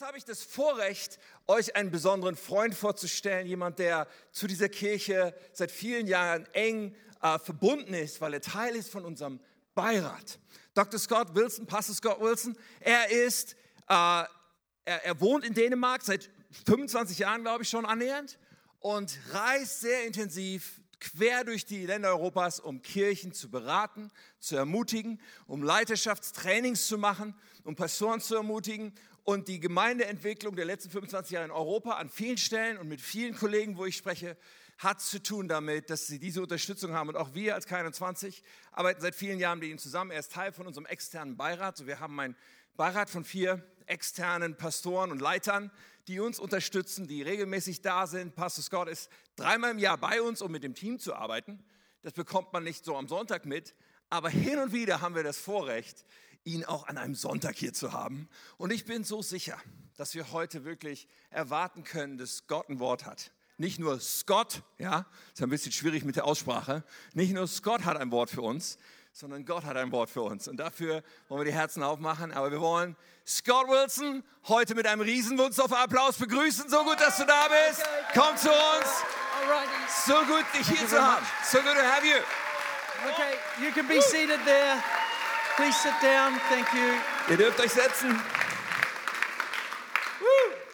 jetzt habe ich das Vorrecht, euch einen besonderen Freund vorzustellen, jemand, der zu dieser Kirche seit vielen Jahren eng äh, verbunden ist, weil er Teil ist von unserem Beirat. Dr. Scott Wilson, Pastor Scott Wilson, er ist, äh, er, er wohnt in Dänemark seit 25 Jahren, glaube ich, schon annähernd und reist sehr intensiv quer durch die Länder Europas, um Kirchen zu beraten, zu ermutigen, um Leiterschaftstrainings zu machen, um Pastoren zu ermutigen und die Gemeindeentwicklung der letzten 25 Jahre in Europa an vielen Stellen und mit vielen Kollegen, wo ich spreche, hat zu tun damit, dass sie diese Unterstützung haben. Und auch wir als K21 arbeiten seit vielen Jahren mit ihnen zusammen. Er ist Teil von unserem externen Beirat. Wir haben einen Beirat von vier externen Pastoren und Leitern, die uns unterstützen, die regelmäßig da sind. Pastor Scott ist dreimal im Jahr bei uns, um mit dem Team zu arbeiten. Das bekommt man nicht so am Sonntag mit. Aber hin und wieder haben wir das Vorrecht, ihn auch an einem Sonntag hier zu haben. Und ich bin so sicher, dass wir heute wirklich erwarten können, dass Gott ein Wort hat. Nicht nur Scott, ja, ist ein bisschen schwierig mit der Aussprache. Nicht nur Scott hat ein Wort für uns, sondern Gott hat ein Wort für uns. Und dafür wollen wir die Herzen aufmachen. Aber wir wollen Scott Wilson heute mit einem Riesenwunsch auf Applaus begrüßen. So gut, dass du da bist. Komm zu uns. So gut, dich hier zu haben. So good to have you. Okay, you can be seated there. Please sit down. Thank you. Ihr dürft euch setzen.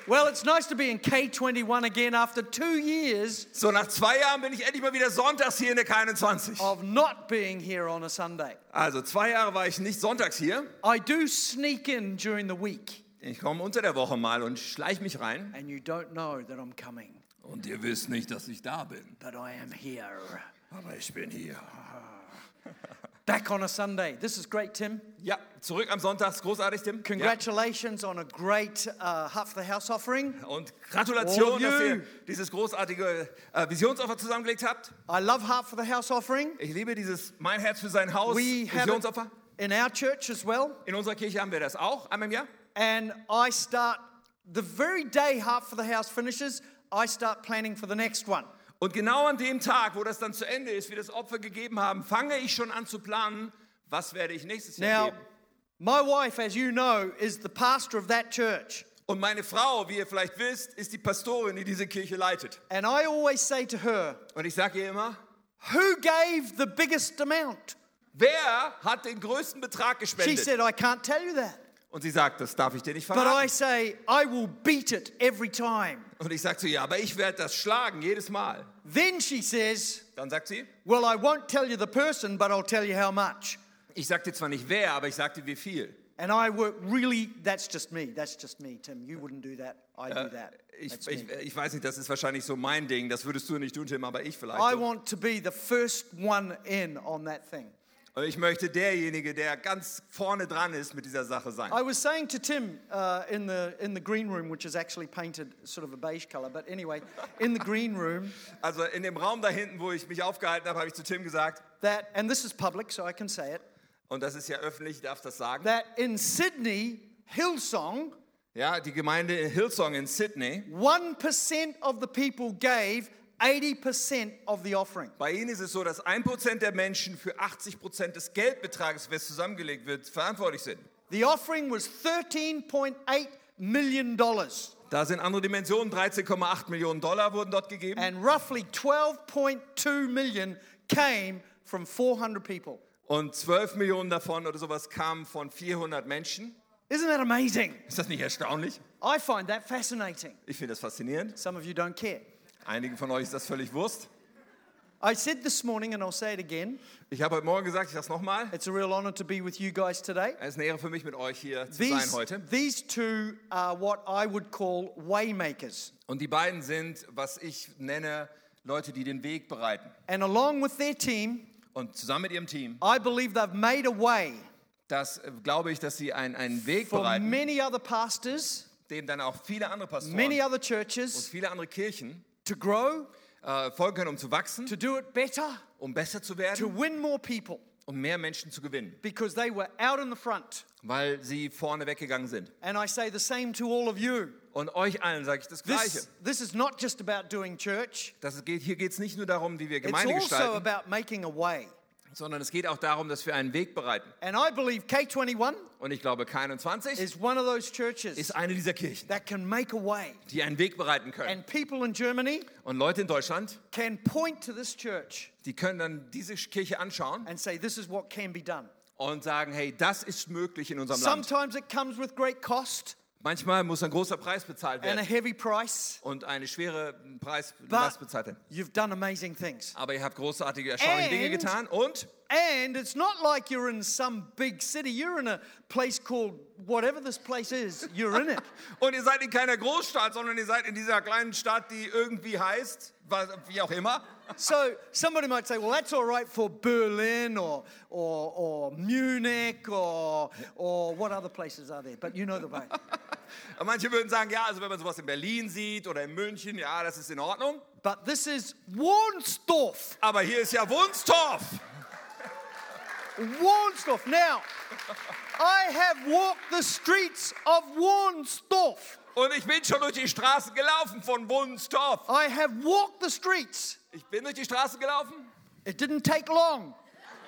Well, it's nice to be in K21 again after two years So, nach zwei Jahren bin ich endlich mal wieder sonntags hier in der K21. of not being here on a Sunday. Also, zwei Jahre war ich nicht sonntags hier. I do sneak in during the week, Ich komme unter der Woche mal und schleich mich rein. and you don't know that I'm coming, Und ihr wisst nicht, dass ich da bin. but I am here. Aber ich bin hier. Back on a Sunday. This is great, Tim. Ja, zurück am Sonntag. Großartig, Tim. Congratulations on a great uh, Half the House offering. Ja. Und Gratulation, dass ihr dieses großartige äh, Visionsopfer zusammengelegt habt. I love Half the House offering. Ich liebe dieses Mein Herz für sein Haus We Visionsopfer. in our church as well. In unserer Kirche haben wir das auch einmal im Jahr. And I start the very day Half of the House finishes, I start planning for the next one. Und genau an dem Tag, wo das dann zu Ende ist, wir das Opfer gegeben haben, fange ich schon an zu planen, was werde ich nächstes Jahr Now, geben. my wife, as you know, is the pastor of that church. Und meine Frau, wie ihr vielleicht wisst, ist die Pastorin, die diese Kirche leitet. And I always say to her, Und ich sage ihr immer, Who gave the biggest amount? wer hat den größten Betrag She gespendet? said, I can't tell you that. Und sie sagt, das darf ich dir nicht But I verraten. say, I will beat it every time. Und ich sage zu ihr, aber ich werde das schlagen, jedes Mal. Then she says, Dann sagt sie, Well, I won't tell you the person, but I'll tell you how much. ich dir zwar nicht wer, aber ich dir wie viel. And I work really, that's just me. That's just me, Tim. You wouldn't do that. I do that. Ich, That's ich, me. ich weiß nicht, das ist wahrscheinlich so mein Ding. Das würdest du nicht tun, Tim, aber ich vielleicht. I want to be the first one in on that thing. Ich möchte derjenige, der ganz vorne dran ist mit dieser Sache sein. I was saying to Tim uh, in, the, in the green room, which is actually painted sort of a beige color, but anyway, in the green room, Also in dem Raum da hinten, wo ich mich aufgehalten habe, habe ich zu Tim gesagt, that, and this is public, so I can say it, und das ist ja öffentlich, ich darf das sagen. that in Sydney, Hillsong, Ja, die Gemeinde in Hillsong in Sydney, 1% of the people gave 80% of the offering. bei ihnen ist es so, dass 1% der Menschen für 80% des Geldbetrages, was zusammengelegt wird, verantwortlich sind. The offering was $13.8 million, Da sind andere Dimensionen, 13,8 Millionen Dollar wurden dort gegeben. and roughly 12.2 million came from 400 people. Und 12 Millionen davon oder sowas kamen von 400 Menschen. Isn't that amazing? Ist das nicht erstaunlich? I find that fascinating. Ich finde das faszinierend. Some of you don't care. Einigen von euch ist das völlig Wurst. I said this morning, and I'll say it again, Ich habe heute Morgen gesagt, ich sage es nochmal. it's a real honor to be with you guys today. Es ist eine Ehre für mich, mit euch hier zu sein heute. these two are what I would call waymakers. Und die beiden sind, was ich nenne, Leute, die den Weg bereiten. And along with their team, Und zusammen mit ihrem Team, I believe they've made a way das äh, glaube ich, dass sie einen, einen Weg for bereiten, many other pastors, dem dann auch viele andere Pastoren many other und churches viele andere Kirchen to grow, äh, folgen können, um zu wachsen, to do it better, um besser zu to werden, win more people um mehr Menschen zu gewinnen, because they were out in the front. weil sie vorne weggegangen sind. And I say the same to all of you. Und euch allen sage ich das Gleiche. This, this is not just about doing church, Das geht, hier geht es nicht nur darum, wie wir it's Gemeinde also gestalten, about making a way. Sondern es geht auch darum, dass wir einen Weg bereiten. And I believe K21 Und ich glaube, K21 is one of those churches ist eine dieser Kirchen, that can make a way. die einen Weg bereiten können. And people in Germany Und Leute in Deutschland, can point to this church die können dann diese Kirche anschauen and say, this is what can be done. und sagen, hey, das ist möglich in unserem Land. Sometimes it comes with great cost Manchmal muss ein großer Preis bezahlt and a werden heavy price, und eine schwere Preis but Last bezahlt werden. you've done amazing things. Aber ihr habt großartige, erstaunliche Dinge And- getan und And it's not like you're in some big city. You're in a place called whatever this place is, you're in it. Und ihr seid in keiner Großstadt, sondern ihr seid in dieser kleinen Stadt, die irgendwie heißt, wie auch immer. So somebody might say, well, that's all right for Berlin or, or, or Munich or, or what other places are there? But you know the way. Manche würden sagen, ja, also wenn man sowas in Berlin sieht oder in München, ja, das ist in Ordnung. But this is Warnsdorf. Aber hier ist ja Wunstorf. Warnsdorf. Now, I have walked the streets of Warnsdorf. Und ich bin schon durch die Straßen gelaufen von Wunstorf. I have walked the streets. Ich bin durch die Straßen gelaufen. It didn't take long.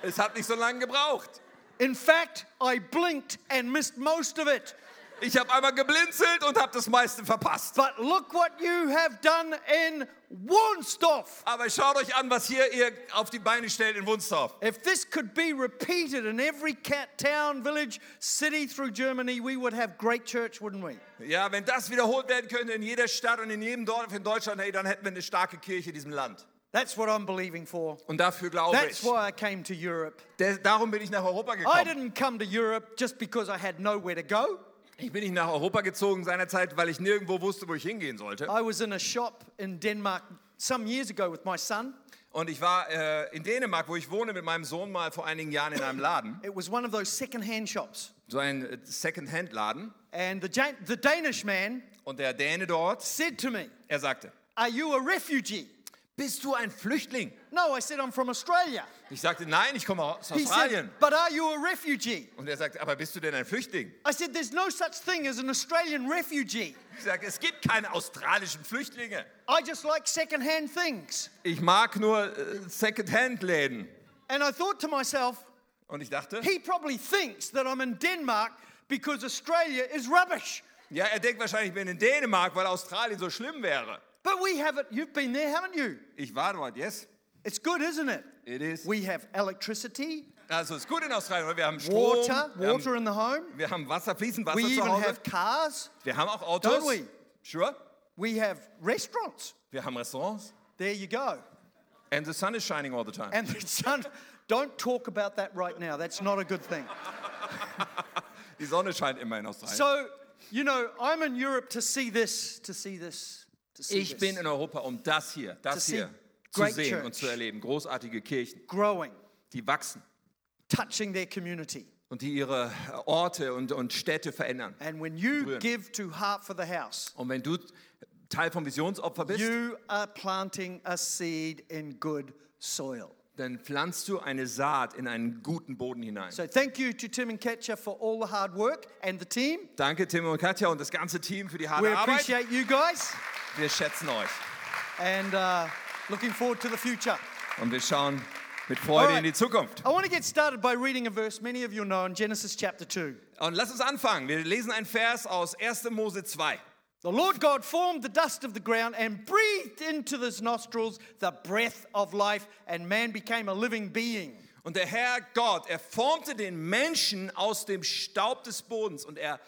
Es hat nicht so lange gebraucht. In fact, I blinked and missed most of it. Ich habe einmal geblinzelt und habe das meiste verpasst. But look what you have done in Warnsdorf. Aber schaut euch an, was hier ihr auf die Beine stellt in Wunstorf. If this could be repeated in every cat, town, village, city through Germany, we would have great church, wouldn't we? Ja, wenn das wiederholt werden könnte in jeder Stadt und in jedem Dorf in Deutschland, hey, dann hätten wir eine starke Kirche in diesem Land. That's what I'm believing for. Und dafür glaube That's ich. why I came to Europe. Der, darum bin ich nach Europa I gekommen. didn't come to Europe just because I had nowhere to go. Ich bin nicht nach Europa gezogen seinerzeit, weil ich nirgendwo wusste, wo ich hingehen sollte. I was in a shop in Denmark some years ago with my son. Und ich war äh, in Dänemark, wo ich wohne, mit meinem Sohn mal vor einigen Jahren in einem Laden, It was one of those second-hand shops. so ein äh, Second-Hand-Laden. And the, Jan- the Danish man Und der Däne dort, said to me, er sagte, Are you a refugee? Bist du ein Flüchtling? No, I said, I'm from Australia. Ich sagte, nein, ich komme aus He Australien. said, But are you a refugee? Und er sagte, aber bist du denn ein Flüchtling? I said, There's no such thing as an Australian refugee. Ich sage, es gibt keine australischen Flüchtlinge. I just like second-hand things. Ich mag nur äh, Second-Hand-Läden. And I thought to myself, Und ich dachte, he probably thinks that I'm in Denmark because Australia is rubbish. ja, er denkt wahrscheinlich, ich bin in Dänemark, weil Australien so schlimm wäre. But we have it. You've been there, haven't you? Ich war dort, yes, It's good, isn't it? it is. We have electricity, Also es ist gut in Australien, weil wir haben Strom, water, wir, water haben, in the home. wir haben Wasser, fließend Wasser We zu even Hause. have cars. Wir haben auch Autos. Don't we? Sure. We have restaurants. Wir haben Restaurants. There you go. And the sun is shining all the time. And the sun, don't talk about that right now. That's not a good thing. Die Sonne scheint immer in Australien. So, you know, I'm in Europe to see this, to see this, ich bin in Europa, um das hier, das hier zu sehen church. und zu erleben. Großartige Kirchen, growing, die wachsen touching their community. und die ihre Orte und, und Städte verändern. And when you give to Heart for the House, Und wenn du Teil vom Visionsopfer bist, you are planting a seed in good soil. dann pflanzt du eine Saat in einen guten Boden hinein. So thank you to Tim and Ketcher for all the hard work and the team. Danke Tim und Katja und das ganze Team für die harte We Arbeit. appreciate you guys Wir schätzen euch and uh, looking forward to the future. und wir schauen mit Freude Alright. in die Zukunft. I want to get started by reading a verse many of you know in Genesis chapter 2. Und lass uns anfangen. Wir lesen einen Vers aus 1. Mose 2. The Lord God formed the dust of the ground and breathed into his nostrils the breath of life, and man became a living being. Und der Herr Gott, er formte den Menschen aus dem Staub des Bodens und er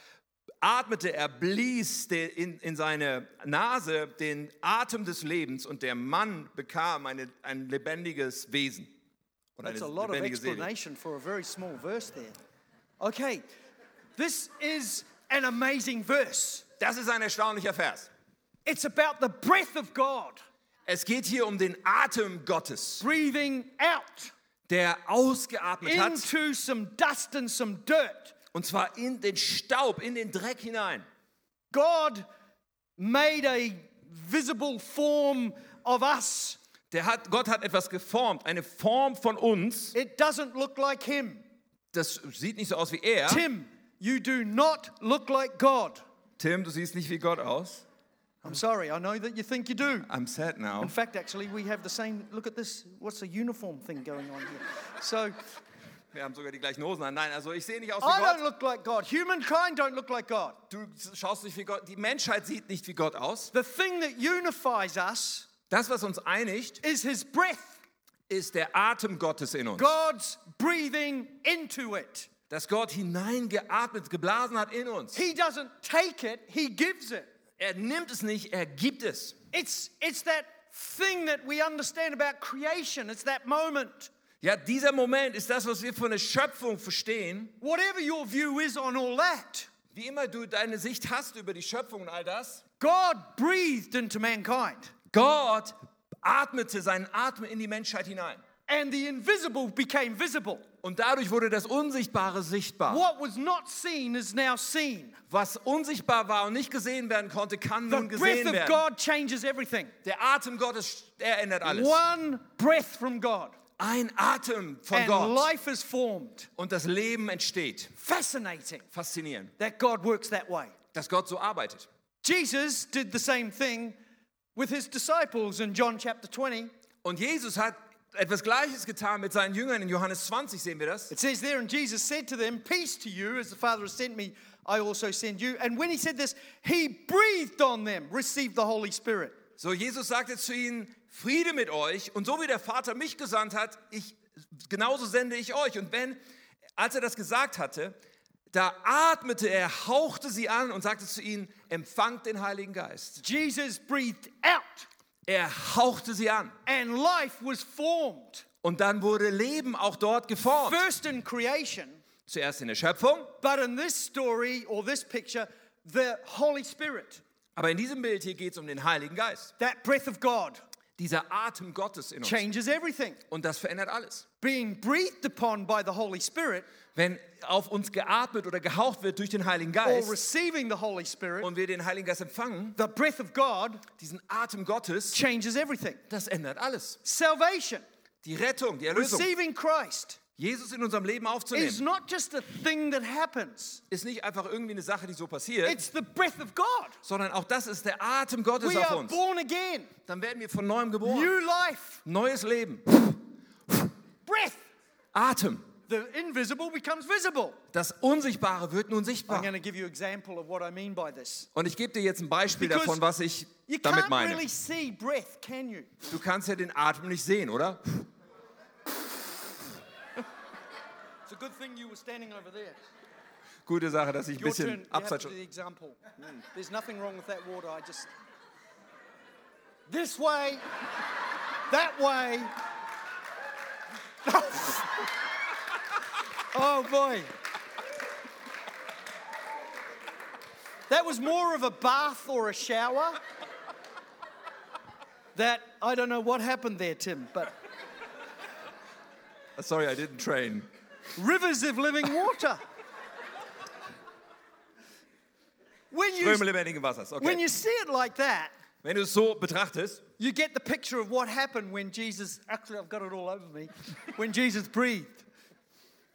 atmete, er blies in, in seine Nase den Atem des Lebens und der Mann bekam eine, ein lebendiges Wesen. That's a lot of lebendige Seele. explanation for a very small verse there. Okay, this is an amazing verse. Das ist ein erstaunlicher Vers. It's about the breath of God Es geht hier um den Atem Gottes, breathing out der ausgeatmet hat, into some dust and some dirt. Und zwar in den Staub, in den Dreck hinein. God made a visible form of us. Der hat, Gott hat etwas geformt, eine Form von uns. It doesn't look like Him. Das sieht nicht so aus wie er. Tim, you do not look like God. Tim, du siehst nicht wie Gott aus. I'm sorry, I know that you think you do. I'm sad now. In fact, actually, we have the same. Look at this. What's the uniform thing going on here? So, Wir haben sogar die gleichen Hosen an. Nein, also ich sehe nicht aus I wie don't Gott. look like God. Humankind don't look like God. Du schaust nicht wie Gott. Die Menschheit sieht nicht wie Gott aus. The thing that unifies us Das, was uns einigt, is His breath, ist der Atem Gottes in uns. God's breathing into it. Dass Gott hineingeatmet, geblasen hat in uns. He doesn't take it, He gives it. Er nimmt es nicht, er gibt es. It's, it's that thing that we understand about creation. It's that moment. Ja, dieser Moment ist das, was wir von der Schöpfung verstehen. Whatever your view is on all that, Wie immer du deine Sicht hast über die Schöpfung und all das. God breathed into mankind. Gott atmete seinen Atem in die Menschheit hinein. And the invisible became visible. Und dadurch wurde das Unsichtbare sichtbar. What was not seen is now seen. Was unsichtbar war und nicht gesehen werden konnte, kann The nun breath gesehen of werden. God changes everything. Der Atem Gottes, er ändert alles. One breath from God. Ein Atem von And Gott. life is formed. Und das Leben entsteht. Fascinating Faszinierend, that God works that way. dass Gott so arbeitet. Jesus did the same thing with his disciples in John chapter 20. Und Jesus hat etwas Gleiches getan mit seinen Jüngern. In Johannes 20 sehen wir das. It says there, and Jesus said to them, Peace to you, as the Father has sent me, I also send you. And when he said this, he breathed on them, received the Holy Spirit. So, Jesus sagte zu ihnen, Friede mit euch. Und so wie der Vater mich gesandt hat, ich, genauso sende ich euch. Und wenn, als er das gesagt hatte, da atmete er, hauchte sie an und sagte zu ihnen, empfangt den Heiligen Geist. Jesus breathed out, Er hauchte sie an. and life was formed. Und dann wurde Leben auch dort geformt. First in creation, Zuerst in der Schöpfung, but in this story or this picture, the Holy Spirit, aber in diesem Bild hier geht es um den Heiligen Geist. that breath of God, Dieser Atem Gottes in uns. changes everything. Und das verändert alles. Being breathed upon by the Holy Spirit Wenn auf uns geatmet oder gehaucht wird durch den Heiligen or Geist receiving the Holy Spirit, und wir den Heiligen Geist empfangen, the breath of God diesen Atem Gottes, changes everything. das ändert alles. Salvation, Die Rettung, die Erlösung, receiving Christ, Jesus in unserem Leben is aufzunehmen, not just a thing that happens, ist nicht einfach irgendwie eine Sache, die so passiert, it's the breath of God. sondern auch das ist der Atem Gottes We auf are uns. born again, Dann werden wir von neuem geboren. new life, Neues Leben. breath. Atem. The invisible becomes visible. Das Unsichtbare wird nun I'm sichtbar. going to give you an example of what I mean by this. Und ich gebe dir jetzt ein Beispiel Because davon, was ich You damit can't meine. really see breath, can you? Du kannst ja den Atem nicht sehen, oder? Gute Sache, dass ich ein bisschen abseits to do the example. Hmm. There's nothing wrong with that water. I just this way, that way. oh boy. That was more of a bath or a shower. That I don't know what happened there, Tim, but Sorry, I didn't train. Rivers of living water. When you, Ströme lebendigen Wassers. when Okay. you see it like that, Wenn du es so betrachtest, you get the picture of what happened when Jesus, actually, I've got it all over me, when Jesus breathed.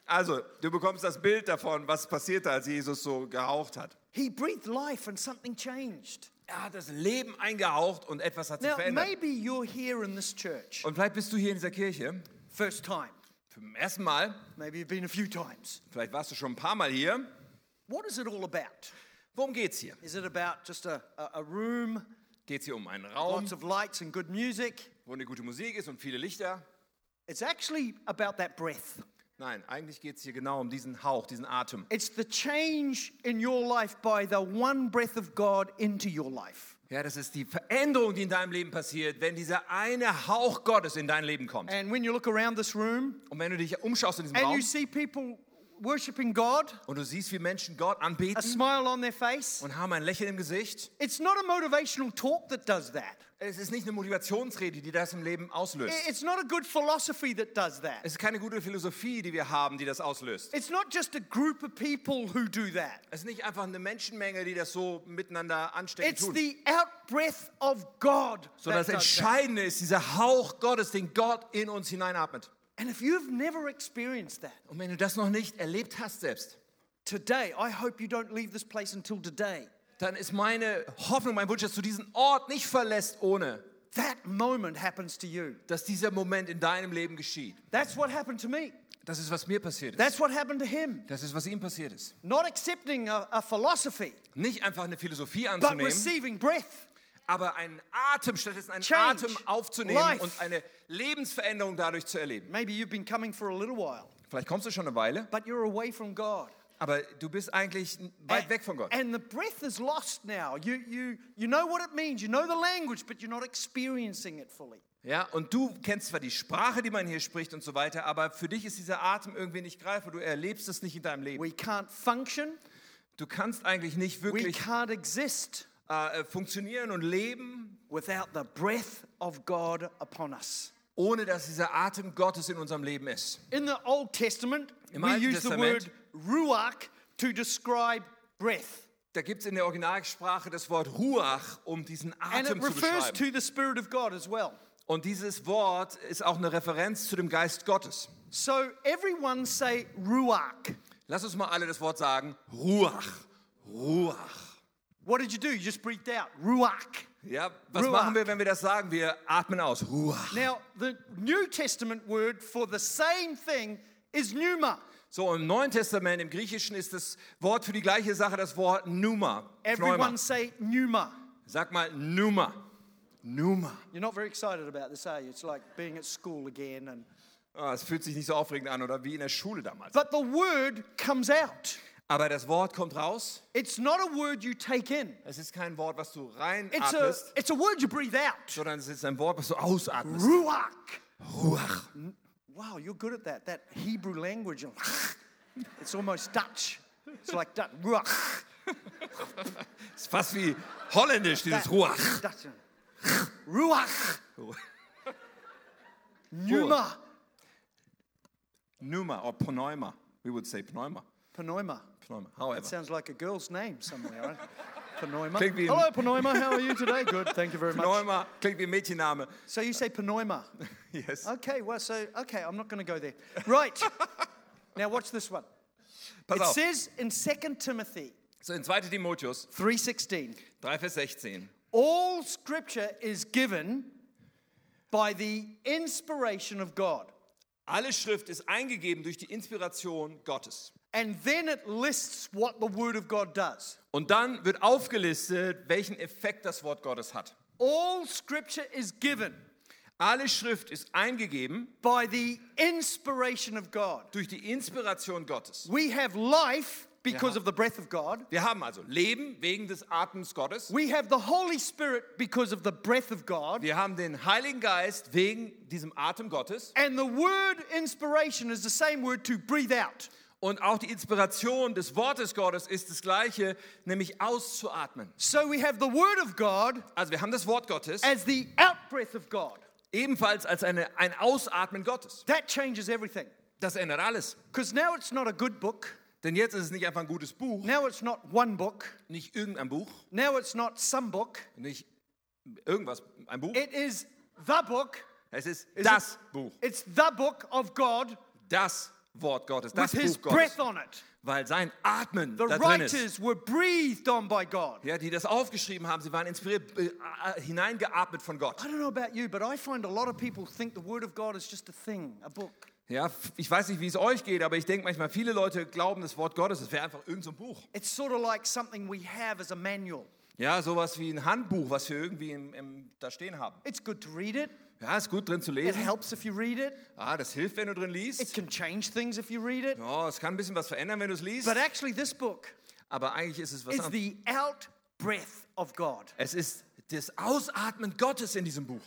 also du bekommst das Bild davon, was passierte, als Jesus so gehaucht hat. He breathed life and something changed. Er hat das Leben eingehaucht und etwas hat sich Now, verändert. maybe you're here in this church, Und vielleicht bist du hier in dieser Kirche first time. Zum ersten Mal, Maybe you've been a few times. vielleicht warst du schon ein paar Mal hier. What is it all about? Worum geht's hier? Is it about just a, a, a room, Geht's hier um einen Raum, lots of lights and good music? wo eine gute Musik ist und viele Lichter? It's actually about that breath. Nein, eigentlich geht's hier genau um diesen Hauch, diesen Atem. It's the change in your life by the one breath of God into your life. Ja, das ist die Veränderung, die in deinem Leben passiert, wenn dieser eine Hauch Gottes in dein Leben kommt. And when you look around this room Und wenn du dich umschaust in diesem and you Raum see people worshiping God, und du siehst, wie Menschen Gott a anbeten smile on their face, und haben ein Lächeln im Gesicht, it's not a motivational talk that does that. es ist nicht eine Motivationsrede, die das im Leben auslöst. It's not a good philosophy that does that. Es ist keine gute Philosophie, die wir haben, die das auslöst. It's not just a group of people who do that. Es ist nicht einfach eine Menschenmenge, die das so miteinander anstecken It's tun. the outbreath of God. Sondern das. Entscheidende ist dieser Hauch Gottes, den Gott in uns hineinatmet. And if you've never experienced that, Und wenn du das noch nicht erlebt hast selbst, today, I hope you don't leave this place until today. dann ist meine Hoffnung, mein Wunsch, dass du diesen Ort nicht verlässt, ohne that moment happens to you. dass dieser Moment in deinem Leben geschieht. That's what happened to me. Das ist, was mir passiert ist. That's what happened to him. Das ist, was ihm passiert ist. Not accepting a, a philosophy, Nicht einfach eine Philosophie but anzunehmen, receiving breath. Aber einen Atem, stattdessen einen Change. Atem aufzunehmen Life. und eine Lebensveränderung dadurch zu erleben. Maybe you've been coming for a little while, Vielleicht kommst du schon eine Weile, but you're away from God. aber du bist eigentlich weit weg von Gott. And the breath is lost now. You, you, you know what it means, you know the language, but you're not experiencing it fully. Ja, und du kennst zwar die Sprache, die man hier spricht und so weiter, aber für dich ist dieser Atem irgendwie nicht greifbar. Du erlebst es nicht in deinem Leben. We can't function, Du kannst eigentlich nicht we wirklich can't exist äh, funktionieren und leben, without the breath of God upon us. ohne dass dieser Atem Gottes in unserem Leben ist. In the Old Testament, Im we Alten use the Testament- word ruach to describe breath. Da gibt es in der Originalsprache das Wort Ruach, um diesen And Atem it zu refers beschreiben. to the Spirit of God as well. Und dieses Wort ist auch eine Referenz zu dem Geist Gottes. So everyone say ruach. Lass uns mal alle das Wort sagen. Ruach. Ruach. What did you do? You just breathed out. Ruach. Ja, was Ruach. machen wir, wenn wir das sagen? Wir atmen aus. Ruach. Now, the New Testament word for the same thing is pneuma. So, im Neuen Testament, im Griechischen, ist das Wort für die gleiche Sache das Wort Pneuma. Everyone Pneuma. say pneuma. Sag mal Pneuma. Pneuma. You're not very excited about this, are you? It's like being at school again. And... Es fühlt sich nicht so aufregend an oder wie in der Schule damals. But the word comes out. Aber das Wort kommt raus. It's not a word you take in. Es ist kein Wort, was du It's a, reinatmest, it's a word you breathe out. sondern es ist ein Wort, was du ausatmest. Ruach. Ruach. Wow, you're good at that. That Hebrew language. It's almost Dutch. It's like Dutch. Ruach. ist fast wie holländisch, dieses Ruach. Ruach. Pneuma. Pneuma or Pneuma. We would say Pneuma. Pneuma. Pneuma. However. That sounds like a girl's name somewhere, right? Pneuma. Hello, Pneuma. How are you today? Good. Thank you very much. Pneuma klingt wie ein Mädchenname. So you say Pneuma. Yes. Okay, well, so, okay, I'm not going to go there. Right. now watch this one. Pass It auf. says in 2 Timothy So in 2. Timotheus 3.16, 3, Vers 16. all scripture is given by the inspiration of God. Alle Schrift ist eingegeben durch die Inspiration Gottes. And then it lists what the word of God does. Und dann wird aufgelistet, welchen Effekt das Wort Gottes hat. All scripture is given Alle Schrift ist eingegeben by the inspiration of God. durch die Inspiration Gottes. We have life because Ja. of the breath of God. Wir haben also Leben wegen des Atems Gottes. We have the Holy Spirit because of the breath of God. Wir haben den Heiligen Geist wegen diesem Atem Gottes. And the word inspiration is the same word to breathe out. Und auch die Inspiration des Wortes Gottes ist das gleiche, nämlich auszuatmen. So we have the word of God Also wir haben das Wort Gottes as the outbreath of God. ebenfalls als eine, ein Ausatmen Gottes. That changes everything. Das ändert alles. Because now it's not a good book. Denn jetzt ist es nicht einfach ein gutes Buch, Now it's not one book. nicht irgendein Buch, Now it's not some book. nicht irgendwas, ein Buch. It is the book. Es ist Is das it- Buch, It's the book of God das Wort Gottes, das Buch Gottes, breath on it. weil sein Atmen The da drin ist. writers were breathed on by God. Ja, die das aufgeschrieben haben, sie waren inspiriert, äh, äh, hineingeatmet von Gott. I don't know about you, but I find a lot of people think the word of God is just a thing, a book. Ja, ich weiß nicht, wie es euch geht, aber ich denke manchmal, viele Leute glauben, das Wort Gottes, das wäre einfach irgendein so ein Buch. It's sort of like something we have as a manual. Ja, sowas wie ein Handbuch, was wir irgendwie im, im, da stehen haben. It's good to read it. Ja, ist gut drin zu It lesen. helps if you read it. Ah, das hilft, wenn du drin It liest. can change things if you read it. Ja, es kann ein bisschen was verändern, wenn du es liest. But actually, this book Aber eigentlich ist es was is the out breath of God. Es ist das Ausatmen Gottes in diesem Buch.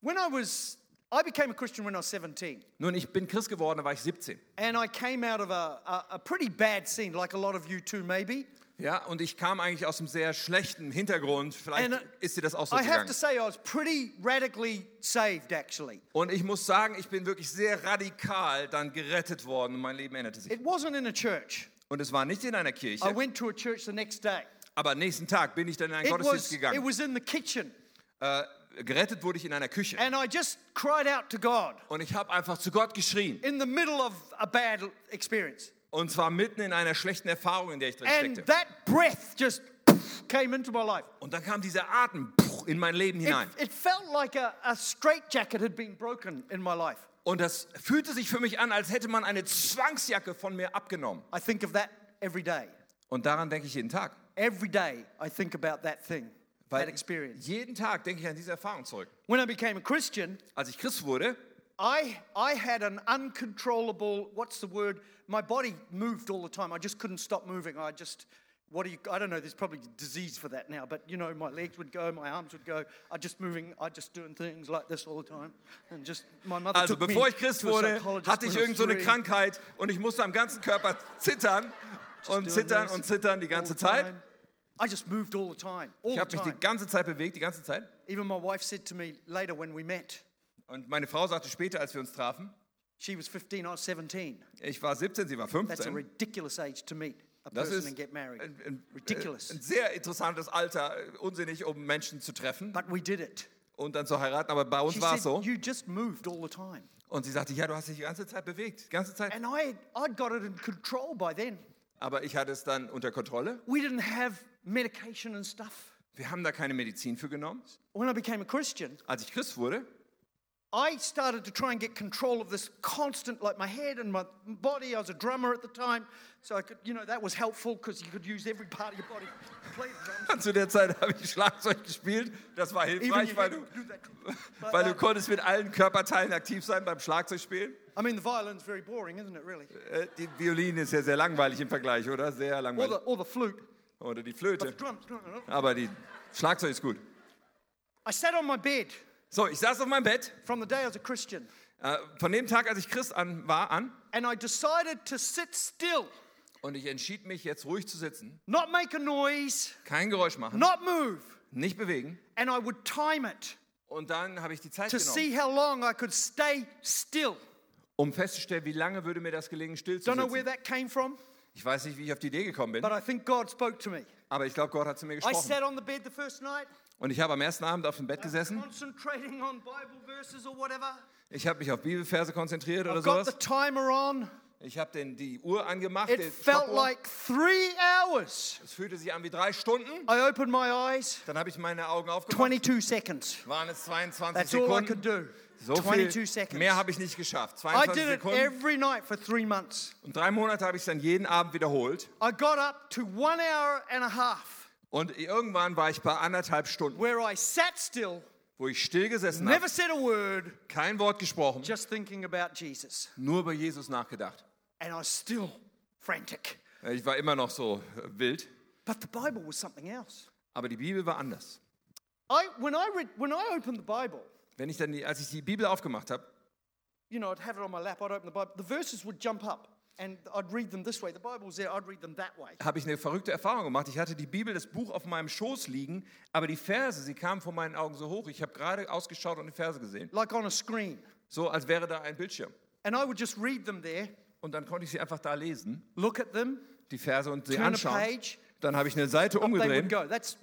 When I was, I became a Christian when I was 17. Nun, ich bin Christ geworden, da war ich 17. And I came out of a, a, a pretty bad scene, like a lot of you too, maybe. Ja, und ich kam eigentlich aus einem sehr schlechten Hintergrund. Vielleicht And, uh, ist dir das auch so I have gegangen. to say, I was pretty radically saved, actually. Und ich muss sagen, ich bin wirklich sehr radikal dann gerettet worden und mein Leben änderte sich. It wasn't in a church. Und es war nicht in einer I Kirche, went to a church the next day. aber am nächsten Tag bin ich dann in einen It Gottesdienst was, gegangen. it was in the kitchen. Äh, gerettet wurde ich in einer Küche. And I just cried out to God Und ich habe einfach zu Gott geschrien. in the middle of a bad experience. Und zwar mitten in einer schlechten Erfahrung, in der ich drin And steckte. that breath just came into my life. Und dann kam dieser Atem in mein Leben It, hinein. it felt like a, a straitjacket had been broken in my life. Und das fühlte sich für mich an, als hätte man eine Zwangsjacke von mir abgenommen. I think of that every day. Und daran denke ich jeden Tag. Every day I think about that thing, that experience. jeden Tag denke ich an diese Erfahrung zurück. When I became a Christian, Als ich Christ wurde, I, I had an uncontrollable, what's the word? My body moved all the time. I just couldn't stop moving. I just, what do you, I don't know, there's probably disease for that now, but you know, my legs would go, my arms would go. I just moving, I just doing things like this all the time. And just, my mother also took bevor me ich Christ wurde, hatte ich when I irgend so eine. Krankheit und ich musste am ganzen Körper zittern und zittern und zittern die ganze Zeit. I just moved all the time, all Ich habe mich die ganze Zeit bewegt, die ganze Zeit. Even my wife said to me later when we met, Und meine Frau sagte später, als wir uns trafen, she was 15, I was 17. ich war 17, sie war That's a 15. ridiculous age to meet a Das person ist and get married. ein, ein, Ridiculous. ein sehr interessantes Alter, äh, unsinnig, um Menschen zu treffen But we did it. und dann zu heiraten. Aber bei uns She war said, es so. You just moved all the time. Und sie sagte, ja, du hast dich die ganze Zeit bewegt, die ganze Zeit. And I, I'd got it in control by then. Aber ich hatte es dann unter Kontrolle. We didn't have medication and stuff. Wir haben da keine Medizin für genommen. When I became a Christian, Als ich Christ wurde, I started to try and get control of this constant, like my head and my body. I was a drummer at the time, so I could, you know, that was helpful because you could use every part of your body to play the drums. zu der Zeit habe ich Schlagzeug gespielt. Das war hilfreich, weil du, would do that. like weil du konntest mit allen Körperteilen aktiv sein beim Schlagzeugspielen. I mean, the violin's very boring, isn't it, really? Äh, Die Violine ist ja sehr langweilig im Vergleich, oder? Sehr Or langweilig. the, or the flute. Oder die But Flöte. drums. Aber die Schlagzeug ist gut. I sat on my bed So, ich saß auf meinem Bett from the day I was a Christian, äh, von dem Tag, als ich Christ an, war, an. and I decided to sit still, Und ich entschied mich, jetzt ruhig zu sitzen, not make a noise, kein Geräusch machen, not move, nicht bewegen. and I would time it Und dann habe ich die Zeit to genommen, see how long I could stay still. um festzustellen, wie lange würde mir das gelingen, still zu Don't know where sitzen. that came from, Ich weiß nicht, wie ich auf die Idee gekommen bin, but I think God spoke to me. aber ich glaube, Gott hat zu mir I gesprochen. sat on the bed the first night, Und ich habe am ersten Abend auf dem Bett gesessen. Ich habe mich auf Bibelverse konzentriert oder sowas. Ich habe den- die Uhr angemacht. It felt like three hours. Es fühlte sich an wie drei Stunden. I opened my eyes, Dann habe ich meine Augen aufgemacht. 22 seconds. Waren es 22 That's all I could Sekunden. do. So 22 viel seconds. mehr habe ich nicht geschafft. I 22 did it Sekunden. every night for three months. Und drei Monate habe ich es dann jeden Abend wiederholt. I got up to one hour and a half Und irgendwann war ich bei anderthalb Stunden, where I sat still, wo ich still gesessen never habe, said a word, kein Wort gesprochen, just thinking about Jesus. nur über Jesus nachgedacht. And I was still frantic. Ich war immer noch so äh, wild, But the Bible was something else. aber die Bibel war anders. I, when, I read, when I opened the Bible, Wenn ich dann die, als ich die Bibel aufgemacht habe, you know, I'd have it on my lap, I'd open the Bible, the verses would jump up and I'd read them this way. The Bible was there, I'd read them that way. habe ich eine verrückte Erfahrung gemacht. Ich hatte die Bibel, das Buch auf meinem Schoß liegen, aber die Verse, sie kamen vor meinen Augen so hoch. Ich habe gerade ausgeschaut und die Verse gesehen. Like on a screen. So, als wäre da ein Bildschirm. And I would just read them there, Und dann konnte ich sie einfach da lesen, look at them, die Verse und sie anschauen. page, Dann habe ich eine Seite umgedreht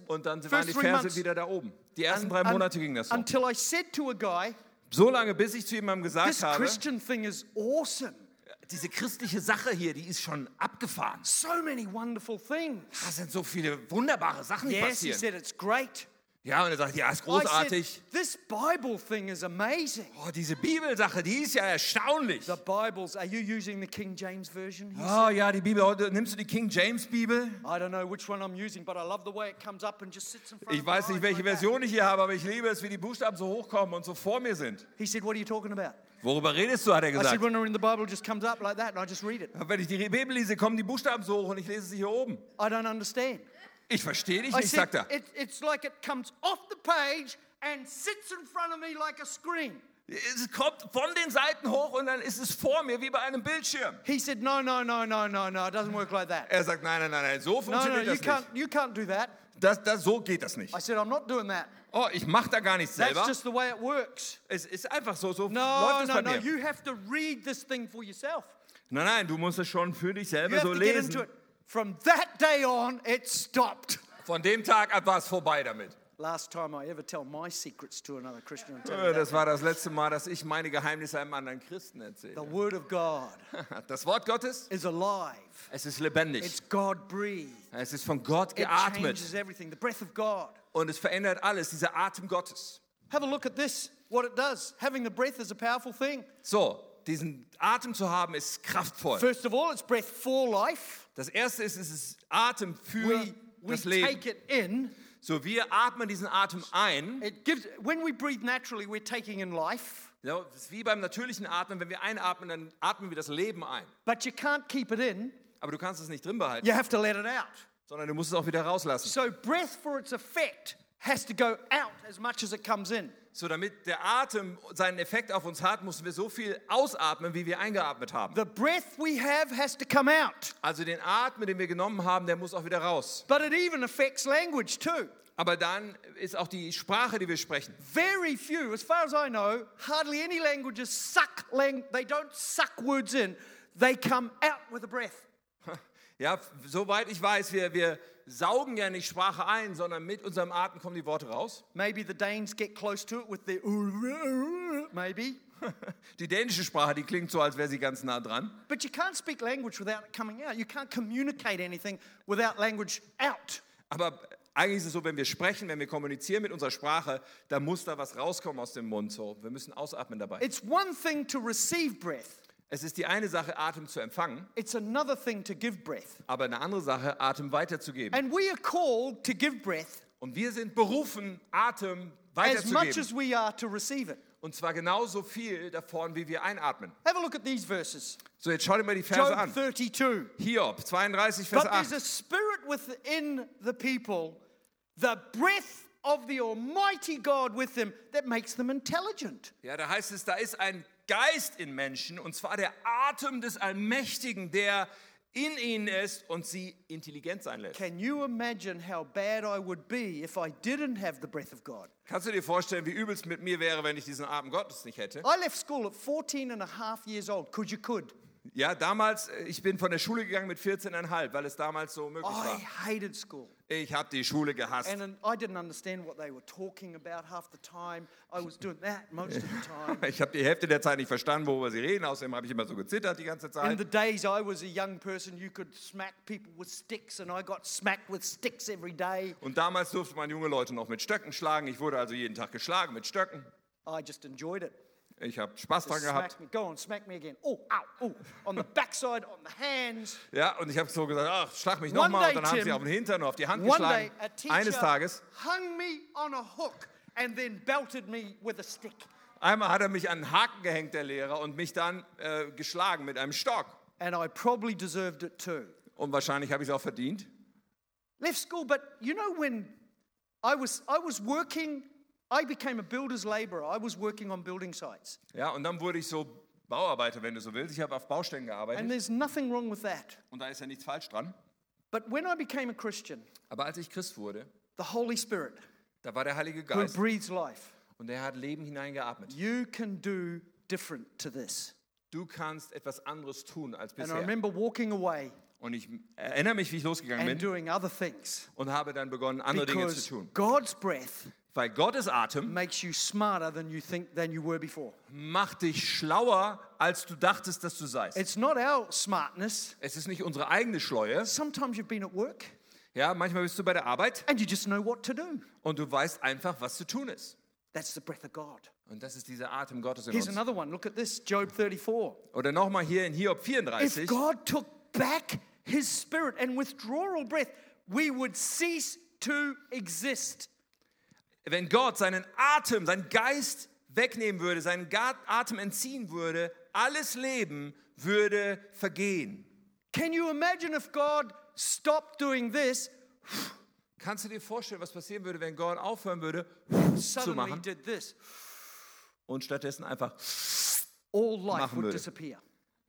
und dann waren die Verse wieder da oben. Die ersten drei Monate ging das so. Until I said to a guy, So lange, bis ich zu jemandem gesagt this habe, Christian thing is awesome. Diese christliche Sache hier, die ist schon abgefahren. So many wonderful things. Da sind so viele wunderbare Sachen, die Yes, he passieren. said it's great. Ja, und er sagt, ja, ist I said, großartig. this Bible thing is amazing. Oh, diese Bibelsache, die ist ja erstaunlich. The Bibles, are you using the King James Version? He said. Oh ja, die Bibel, heute nimmst du die King James Bibel? I don't know which one I'm using, but I love the way it comes up and just sits in front Ich of my weiß nicht, eyes welche like that. Version ich hier habe, aber ich liebe es, wie die Buchstaben so hochkommen und so vor mir sind. He said, What are you talking about? Worüber redest du, hat er gesagt. Wenn ich die Bibel lese, kommen die Buchstaben so hoch und ich lese sie hier oben. I don't understand. Ich verstehe dich nicht, sagt er. it, It's like it comes off the page and sits in front of me like a screen. Es kommt von den Seiten hoch und dann ist es vor mir wie bei einem Bildschirm. He said, No, no, no, no, no, no, it doesn't work like that. Er sagt, nein, nein, nein, nein, so No, no, funktioniert you das can't, nicht. you can't do that. Das, das, so geht das nicht. I said, I'm not doing that. Oh, ich mache da gar nichts That's selber. just the way it works. Es ist einfach so, so No, läuft es no, bei no. mir. You have to read this thing for yourself. Nein, nein, du musst es schon für dich You selber have so to get into lesen. it. From that day on, it stopped. Von dem Tag ab war es vorbei damit. Last time I ever tell my secrets to another Christian. I'll tell you that. Das war das letzte Mal, dass ich meine Geheimnisse einem anderen Christen The erzähle. Word of God Das Wort Gottes, is alive. es ist lebendig. It's God breathed. Es ist von Gott It geatmet changes everything. The breath of God. und es verändert alles, dieser Atem Gottes. Have a look at this, what it does. Having the breath is a powerful thing. So, diesen Atem zu haben, ist kraftvoll. First of all, it's breath for life. Das erste ist, es ist Atem für We, we das Leben. take it in. So, wir atmen diesen Atem ein. It gives when we breathe naturally, we're taking in life. Das ist wie beim natürlichen Atmen. Wenn wir einatmen, dann atmen wir das Leben ein. But you can't keep it in. Aber du kannst es nicht drin behalten, You have to let it out. sondern du musst es auch wieder rauslassen. So breath for its effect has to go out as much as it comes in. So, damit der Atem seinen Effekt auf uns hat, müssen wir so viel ausatmen, wie wir eingeatmet haben. The breath we have has to come out. Also den Atem, den wir genommen haben, der muss auch wieder raus. But it even affects language too. Aber dann ist auch die Sprache, die wir sprechen. Very few, as far as I know, hardly any languages suck lang- they don't suck words in. They come out with a breath. Ja, soweit ich weiß, wir, wir saugen ja nicht Sprache ein, sondern mit unserem Atem kommen die Worte raus. Maybe the Danes get close to it with their maybe. Die dänische Sprache, die klingt so, als wäre sie ganz nah dran. But you can't speak language without it coming out. You can't communicate anything without language out. Aber eigentlich ist es so, wenn wir sprechen, wenn wir kommunizieren mit unserer Sprache, da muss da was rauskommen aus dem Mund. So, wir müssen ausatmen dabei. It's one thing to receive breath. Es ist die eine Sache, Atem zu empfangen, It's another thing to give breath. aber eine andere Sache, Atem weiterzugeben. And we are called to give breath Und wir sind berufen, Atem as much weiterzugeben. as we are to receive it. Und zwar genauso viel davon, wie wir einatmen. Have a look at these verses. So, jetzt schau dir mal die Verse Job an. 32. Hiob 32, Vers But there's 8. a spirit within the people, the breath of the Almighty God with them that makes them intelligent. Ja, da heißt es, da ist ein Geist in Menschen, und zwar der Atem des Allmächtigen, der in ihnen ist und sie intelligent sein lässt. Can you imagine how bad I would be if I didn't have the breath of God? Kannst du dir vorstellen, wie übel es mit mir wäre, wenn ich diesen Atem Gottes nicht hätte? I left school at 14 and a half years old, because you could. Ja, damals, äh, ich bin von der Schule gegangen mit 14,5, weil es damals so möglich I war. hated school. Ich habe die Schule gehasst. And then I didn't understand what they were talking about half the time. I was doing that most of the time. Ich habe die Hälfte der Zeit nicht verstanden, worüber sie reden. Außerdem habe ich immer so gezittert die ganze In Zeit. the days I was a young person, you could smack people with sticks, and I got smacked with sticks every day. Und damals durfte man junge Leute noch mit Stöcken schlagen. Ich wurde also jeden Tag geschlagen mit Stöcken. I just enjoyed it. Ich habe Spaß dran gehabt. Oh, ow, oh, hands. Ja, und ich habe so gesagt, ach, schlag mich nochmal. Und dann haben sie auf den Hintern und auf die Hand geschlagen. Eines Tages, einmal hat er mich an einen Haken gehängt, der Lehrer, und mich dann äh, geschlagen mit einem Stock. And I probably deserved it too. Und wahrscheinlich habe ich es auch verdient. Left school, but you know when I was I was working, I became a builder's laborer. I was working on building sites. Ja, und dann wurde ich so Bauarbeiter, wenn du so willst. Ich habe auf Baustellen gearbeitet. And there's nothing wrong with that. Und da ist ja nichts falsch dran. But when I became a Christian, Aber als ich Christ wurde, the Holy Spirit da war der Heilige who Geist breathes life, und der hat Leben hineingeatmet. you can do different to this. Du kannst etwas anderes tun als And I bisher. remember walking away Und ich erinnere mich, wie ich losgegangen and bin doing other things und habe dann begonnen, andere Dinge zu because tun. God's breath Weil Gottes Atem makes you smarter than you think than you were before. macht dich schlauer, als du dachtest, dass du seist. It's not our smartness. Es ist nicht unsere eigene Schleue. Sometimes you've been at work Ja, manchmal bist du bei der Arbeit and you just know what to do. und du weißt einfach, was zu tun ist. That's the breath of God. Und das ist dieser Atem Gottes in Here's uns. another one. Look at this Job 34. Oder nochmal hier in Hiob If 34. God took back his spirit and withdrawal breath, we would cease to exist. Wenn Gott seinen Atem, seinen Geist wegnehmen würde, seinen Atem entziehen würde, alles Leben würde vergehen. Can you imagine if God stopped doing this, Kannst du dir vorstellen, was passieren würde, wenn Gott aufhören würde zu machen und stattdessen einfach All life Machen would würde. disappear.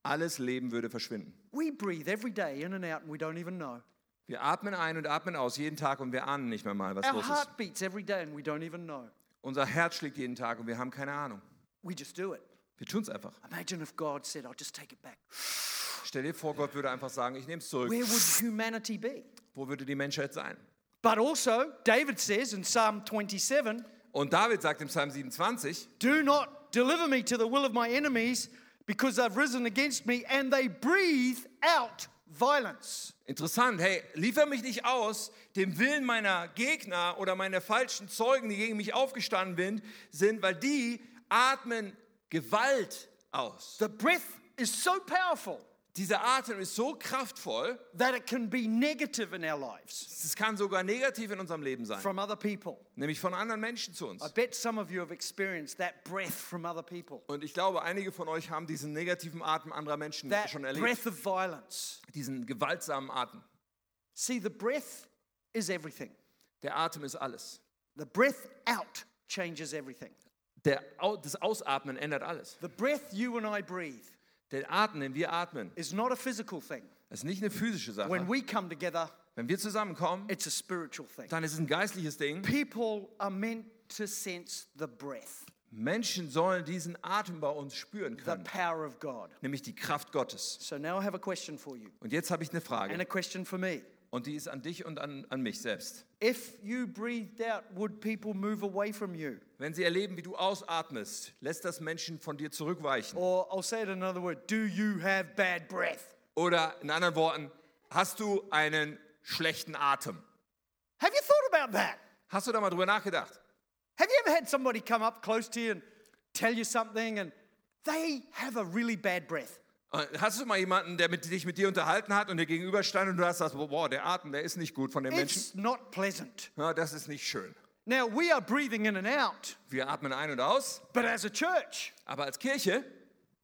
alles Leben würde verschwinden? We breathe every day in and out and we don't even know. Wir atmen ein und atmen aus jeden Tag und wir ahnen nicht mehr mal, was Our los ist. heart beats every day and we don't even know. Unser Herz schlägt jeden Tag und wir haben keine Ahnung. We just do it. Wir tun es einfach. Imagine if God said, I'll just take it back. Stell dir vor, Gott würde einfach sagen, ich nehme es zurück. Where would humanity be? Wo würde die Menschheit sein? But also, David says in Psalm 27 Und David sagt im Psalm 27, Do not deliver me to the will of my enemies, because they've risen against me and they breathe out violence. interessant, hey, liefer mich nicht aus dem Willen meiner Gegner oder meiner falschen Zeugen, die gegen mich aufgestanden sind, weil die atmen Gewalt aus. The breath is so powerful Dieser Atem ist so kraftvoll, that it can be negative in our lives es kann sogar negativ in unserem Leben sein, from other people. nämlich von anderen Menschen zu uns. I bet some of you have experienced that breath from other people. Und ich glaube, einige von euch haben diesen negativen Atem anderer Menschen That schon erlebt, breath of violence. diesen gewaltsamen Atem. See, the breath is everything. Der Atem ist alles. The breath out changes everything. Der, das Ausatmen ändert alles. The breath you and I breathe Der Atem, den wir atmen, is not a physical thing. ist nicht eine physische Sache. When we come together, Wenn wir zusammenkommen, it's a spiritual thing. dann ist es ein geistliches Ding. People are meant to sense the breath, Menschen sollen diesen Atem bei uns spüren the können, power of God. nämlich die Kraft Gottes. So now I have a question for you Und jetzt habe ich eine and Frage und die ist an dich und an, an mich selbst. If you breathed out, would people move away from you? Wenn sie erleben, wie du ausatmest, lässt das Menschen von dir zurückweichen. Or I'll say it another word do you have bad breath? Oder in anderen Worten, hast du einen schlechten Atem? Have you thought about that? Hast du da mal drüber nachgedacht? Have you ever had somebody come up close to you and tell you something and they have a really bad breath? Hast du mal jemanden, der mit, dich mit dir unterhalten hat und dir gegenüberstand und du hast gesagt, boah, der Atem, der ist nicht gut von den Menschen? It's not pleasant. Ja, das ist nicht schön. Now, we are breathing in and out, Wir atmen ein und aus, but as a church, aber als Kirche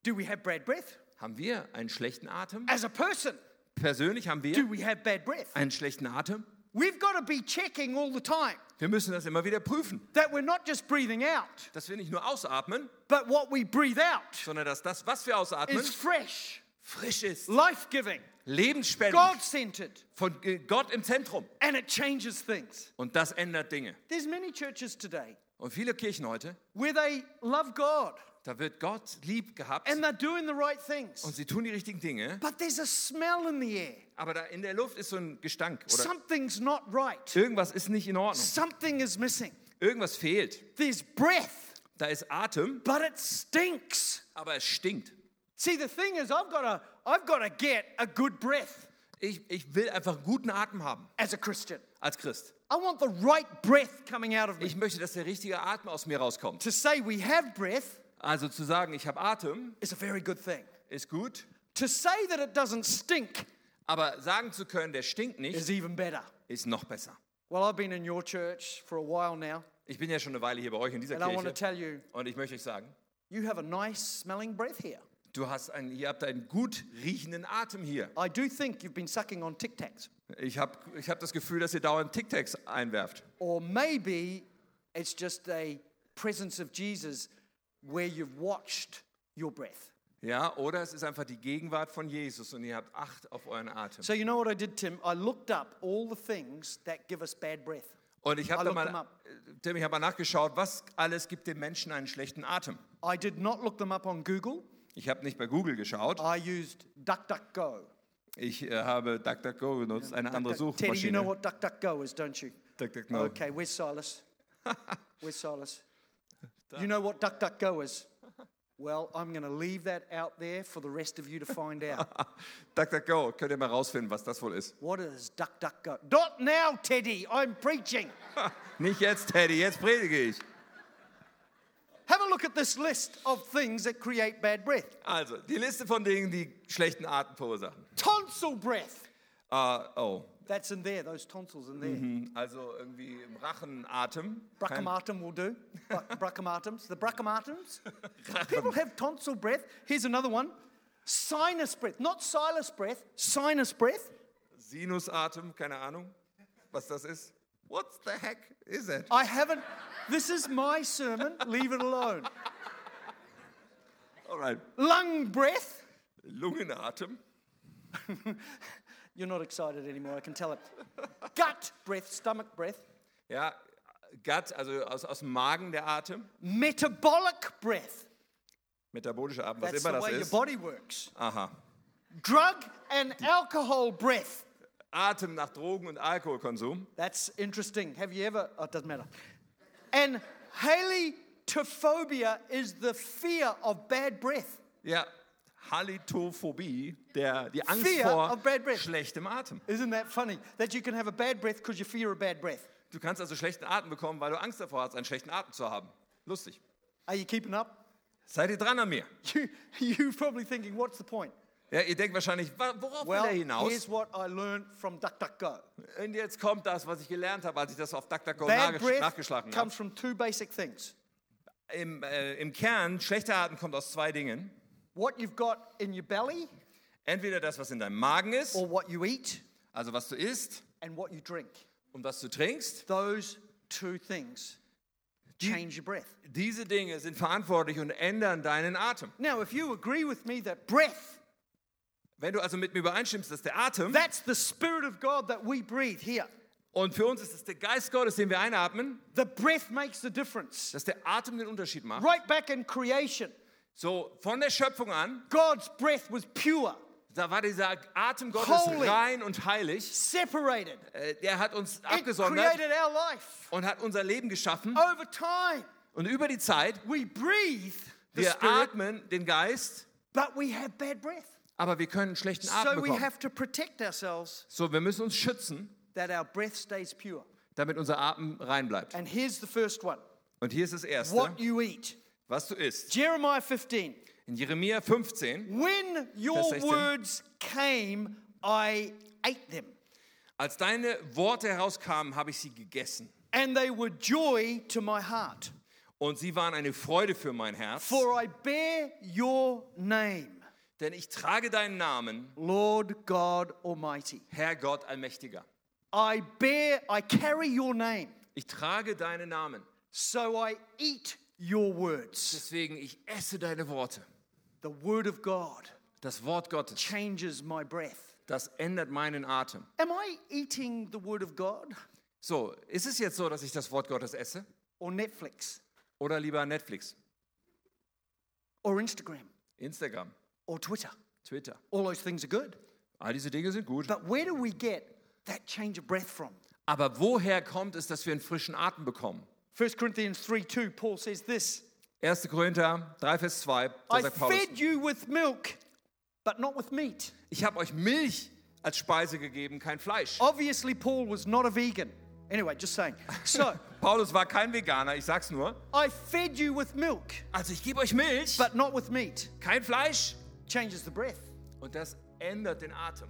do we have bad breath? haben wir einen schlechten Atem. As a person, Persönlich haben wir do we have bad breath? einen schlechten Atem. We've got to be checking all the time Wir müssen das immer wieder prüfen, that we're not just breathing out, dass wir nicht nur ausatmen, but what we breathe out sondern dass das, was wir ausatmen, is fresh, frisch ist, life giving, lebensspendend, God centered, von äh, Gott im Zentrum. and it changes things. Und das ändert Dinge. There's many churches today Und viele Kirchen heute, where they love God da wird Gott lieb gehabt and they're doing the right things, und sie tun die richtigen Dinge, but there's a smell in the air. aber da in der Luft ist so ein Gestank oder Something's not right. irgendwas ist nicht in Ordnung. Something is missing. Irgendwas fehlt. There's breath, Da ist Atem, but it stinks. aber es stinkt. See, the thing is, I've got to, I've got to get a good breath Ich, ich will einfach guten Atem haben as a Christian. als Christ. I want the right breath coming out of me. Ich möchte, dass der richtige Atem aus mir rauskommt. To say we have breath Also zu sagen, ich habe Atem, is a very good thing. ist gut, To say that it doesn't stink aber sagen zu können, der stinkt nicht, is even better. ist noch besser. Well, I've been in your church for a while now, Ich bin ja schon eine Weile hier bei euch in dieser and I want to Kirche tell you, und ich möchte euch sagen, you have a nice smelling breath here. du hast einen, ihr habt einen gut riechenden Atem hier. I do think you've been sucking on Tic Tacs. Ich habe ich hab das Gefühl, dass ihr dauernd Tic-Tacs einwerft. Or maybe it's just a presence of Jesus where you've watched your breath. Ja, oder es ist einfach die Gegenwart von Jesus und ihr habt Acht auf euren Atem. So, you know what I did, Tim? I looked up all the things that give us bad breath. Und ich I habe mal, up. Tim, ich habe mal nachgeschaut, was alles gibt dem Menschen einen schlechten Atem. I did not look them up on Google. Ich habe nicht bei Google geschaut. I used DuckDuckGo. Ich äh, habe DuckDuckGo benutzt, eine andere Duck- Teddy, you Suchmaschine. know what DuckDuckGo is, don't you? DuckDuckGo. Okay, where's Silas? Where's Silas? You know what DuckDuckGo is? Well, I'm going to leave that out there for the rest of you to find out. DuckDuckGo, könnt ihr mal rausfinden, was das wohl ist. What is DuckDuckGo? Not now, Teddy. I'm preaching. Nicht jetzt, Teddy, jetzt predige ich. Have a look at this list of things that create bad breath. Also, die Liste von Dingen, die schlechten Atem verursachen. Tonsil breath. Äh, oh, That's in there, those tonsils in there. Mm-hmm. also irgendwie im Rachenatem. Kein- Brachiomatum will do. Bra- Brachiomatums. The brachiomatums. People have tonsil breath. Here's another one. Sinus breath. Not Silas breath, sinus breath. Sinusatem, keine Ahnung, was das ist. What the heck is it? I haven't. This is my sermon. Leave it alone. Alright. Lung breath. Lungenatem. You're not excited anymore, I can tell it. Gut breath, stomach breath. Ja, Gut, also aus, aus dem Magen der Atem. Metabolic breath. Metabolischer Atem, was That's immer the das way your body works. Aha. Drug and alcohol breath. Atem nach Drogen und Alkoholkonsum. That's interesting. Have you ever? Oh, it doesn't matter. And halitophobia is the fear of bad breath. Ja, Halitophobie, der, die Angst Fear vor of bad breath. schlechtem Atem. Isn't that funny? That you can have a bad breath because you fear a bad breath. Du kannst also schlechten Atem bekommen, weil du Angst davor hast, einen schlechten Atem zu haben. Lustig. Are you keeping up? Seid ihr dran an mir? You, you're probably thinking, what's the point? Ja, ihr denkt wahrscheinlich, wa- worauf Well, will er hinaus? here's what I learned from DuckDuckGo. Und jetzt kommt das, was ich gelernt habe, als ich das auf DuckDuckGo Bad nachgesch- breath nachgeschlagen habe. comes from two basic things. Im, äh, Im Kern, schlechter Atem kommt aus zwei Dingen. What you've got in your belly, Entweder das, was in deinem Magen ist, or what you eat, also was du isst and what you drink. und was du trinkst. Those two things change your breath. Diese Dinge sind verantwortlich und ändern deinen Atem. Now, if you agree with me that breath, Wenn du also mit mir übereinstimmst, dass der Atem, that's the Spirit of God that we breathe here. und für uns ist es der Geist Gottes, den wir einatmen, The breath makes the difference. dass der Atem den Unterschied macht. Right back in creation, So, von der Schöpfung an, God's breath was pure, da war dieser Atem Gottes Holy. rein und heilig. separated. Äh, Der hat uns It abgesondert created our life. und hat unser Leben geschaffen. Over time, Und über die Zeit, we breathe the wir Spirit, atmen den Geist, but we have bad breath. aber wir können einen schlechten Atem So we bekommen. have to protect ourselves So, wir müssen uns schützen, that our breath stays pure. damit unser Atem rein bleibt. And here's the first one Und hier ist das Erste, what you eat. Was du isst. Jeremiah 15. In Jeremia 15, When your Vers 16. words came, I ate them, als deine Worte herauskamen, habe ich sie gegessen. and they were joy to my heart. Und sie waren eine Freude für mein Herz, For I bear your name, denn ich trage deinen Namen, Lord God Almighty. Herr Gott Allmächtiger. I bear, I carry your name, Ich trage deinen Namen, so I eat your words. deswegen ich esse deine Worte. The word of God Das Wort Gottes, changes my breath. das ändert meinen Atem. Am I eating the word of God So, ist es jetzt so, dass ich das Wort Gottes esse? or Netflix Oder lieber Netflix, or Instagram Instagram, or Twitter? Twitter? All those things are good. All diese Dinge sind gut. But where do we get that change of breath from? Aber woher kommt es, dass wir einen frischen Atem bekommen? 1 Corinthians 3 2, Paul says this 1. Korinther 3, Vers 2, da I sagt Paulus, fed you with milk, but not with meat. ich habe euch Milch als Speise gegeben, kein Fleisch. Obviously, Paul was not a vegan. Anyway, just saying. So, Paulus war kein Veganer, ich sag's nur. I fed you with milk, Also ich gebe euch Milch, but not with meat. kein Fleisch. Changes the breath. Und das ändert den Atem.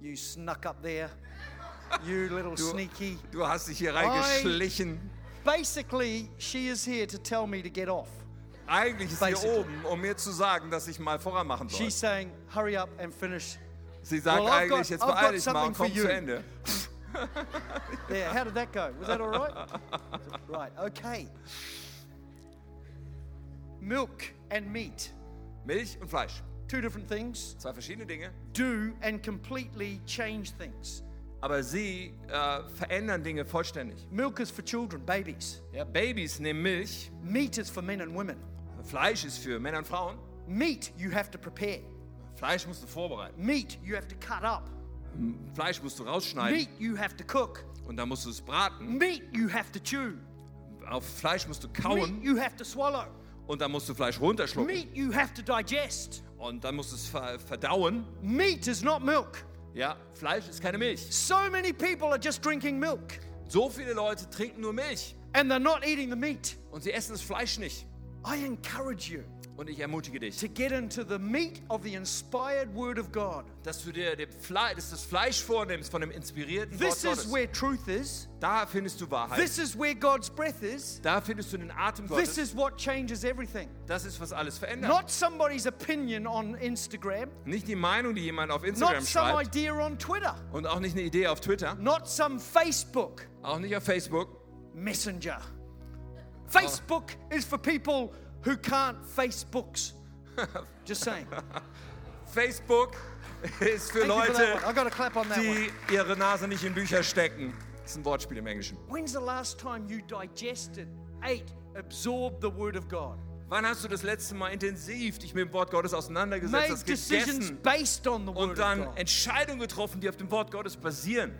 You snuck up there, you little sneaky. Du hast dich hier reingeschlichen. Basically, she is here to tell me to get off. Eigentlich ist sie hier oben, um mir zu sagen, dass ich mal voran machen soll. She's saying, hurry up and finish. Sie sagt Well, I've got- eigentlich, jetzt beeil dich mal und komm zu Ende. There, how did that go? Was that all right? right, okay. Milk and meat, Milch und Fleisch. two different things, Zwei verschiedene Dinge. do and completely change things. Aber sie äh, verändern Dinge vollständig. Milk is for children, babies. Ja, Babys nehmen Milch. Meat is for men and women. Fleisch ist für Männer und Frauen. Meat you have to prepare. Fleisch musst du vorbereiten. Meat you have to cut up. Fleisch musst du rausschneiden. Meat you have to cook. Und dann musst du es braten. Meat you have to chew. Auf Fleisch musst du Meat kauen. you have to swallow. Und dann musst du Fleisch runterschlucken. Meat you have to digest. Und dann musst du es ver verdauen. Meat is not milk. Ja, Fleisch ist keine Milch. So many people are just drinking milk So viele Leute trinken nur Milch. and they're not eating the meat. Und sie essen das Fleisch nicht. I encourage you Und ich ermutige dich, to get into the meat of the inspired Word of God. dass du dir dem Fle dass das Fleisch vornimmst von dem inspirierten Wort This is Gottes. where truth is. Da findest du Wahrheit. This is where God's breath is. Da findest du den Atem This Gottes. is what changes everything. Das ist, was alles verändert. Not somebody's opinion on Instagram, Nicht die Meinung, die jemand auf Instagram not some schreibt. idea on Twitter, Und auch nicht eine Idee auf Twitter. not some Facebook Auch nicht auf Facebook. messenger. Facebook is for people who can't Facebooks. Just saying. Facebook ist für Leute, one. I got to clap on that one. die ihre Nase nicht in Bücher stecken. Das ist ein Wortspiel im Englischen. When's the last time you digested, ate, absorbed the Word of God? Wann hast du das letzte Mal intensiv dich mit dem Wort Gottes auseinandergesetzt, Made hast gegessen based on the und dann. Entscheidungen getroffen, die auf dem Wort Gottes basieren?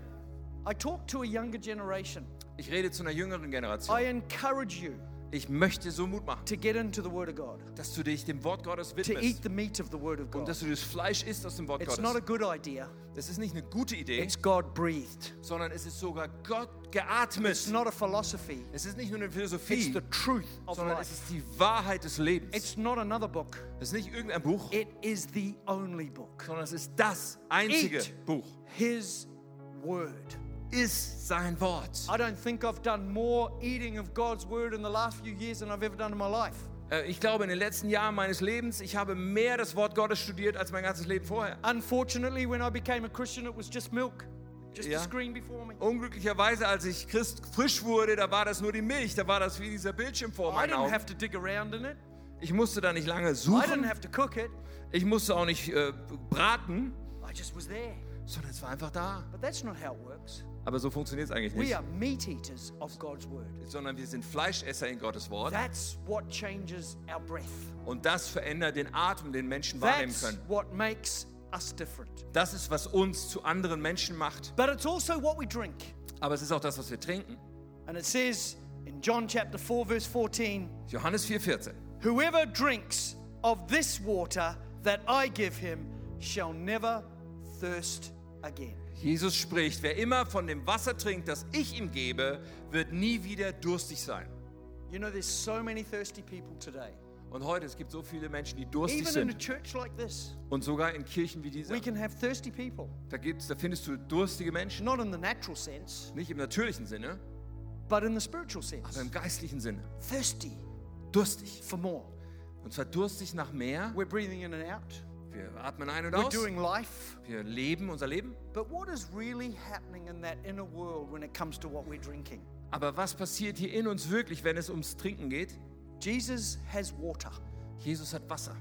I talk to a younger generation. Ich rede zu einer jüngeren I Generation. encourage you Ich möchte so Mut machen, to get into the Word of God, dass du dich dem Wort Gottes to eat widmest the meat of the Word of und God. dass du das Fleisch isst aus dem Wort It's not a Gottes. good idea, Das ist nicht eine gute Idee, it's God breathed. sondern es ist sogar Gott geatmet. It's not a philosophy, Es ist nicht nur eine it's Philosophie, the truth of sondern es life. ist die Wahrheit des Lebens. It's not another book, Es ist nicht irgendein Buch, it is the only book. sondern es ist das einzige Eat. Buch. His Word. Ist sein Wort. I don't think I've done more eating of God's Word in the last few years than I've ever done in my life. Äh, Ich glaube, in den letzten Jahren meines Lebens, ich habe mehr das Wort Gottes studiert als mein ganzes Leben vorher. Unfortunately, when I became a Christian, it was just milk, just Yeah. a screen before me. Unglücklicherweise, als ich Christ frisch wurde, da war das nur die Milch, da war das wie dieser Bildschirm vor I meinen didn't Augen. have to dig around in it. Ich musste da nicht lange I didn't suchen, have to cook it. ich musste auch nicht äh, braten, I just was there. sondern es war einfach da. But that's not how it works. Aber so funktioniert es eigentlich We nicht, are meat eaters of God's Word. sondern wir sind Fleischesser in Gottes Wort That's what changes our breath. und das verändert den Atem, den Menschen wahrnehmen That's können. what makes us different. Das ist, was uns zu anderen Menschen macht. But it's also what we drink. Aber es ist auch das, was wir trinken. And it says in John chapter 4, verse 14 Johannes 4,14. Whoever drinks of this water that I give him shall never thirst again. Jesus spricht, wer immer von dem Wasser trinkt, das ich ihm gebe, wird nie wieder durstig sein. You know, there's so many thirsty people today. Und heute, es gibt so viele Menschen, die durstig Even in a sind. church like this, Und sogar in Kirchen wie dieser. we can have thirsty people. Da, gibt's, da findest du durstige Menschen. Not in the natural sense, Nicht im natürlichen Sinne, but in the spiritual aber sense. im geistlichen Sinne. Thirsty Durstig. for more. Und zwar durstig nach mehr. We're breathing in and out, Wir atmen ein und we're aus. doing life. Wir leben unser Leben. But what is really happening in that inner world when it comes to what we're drinking? Aber was passiert hier in uns wirklich, wenn es ums Trinken geht? Jesus has water Jesus hat Wasser,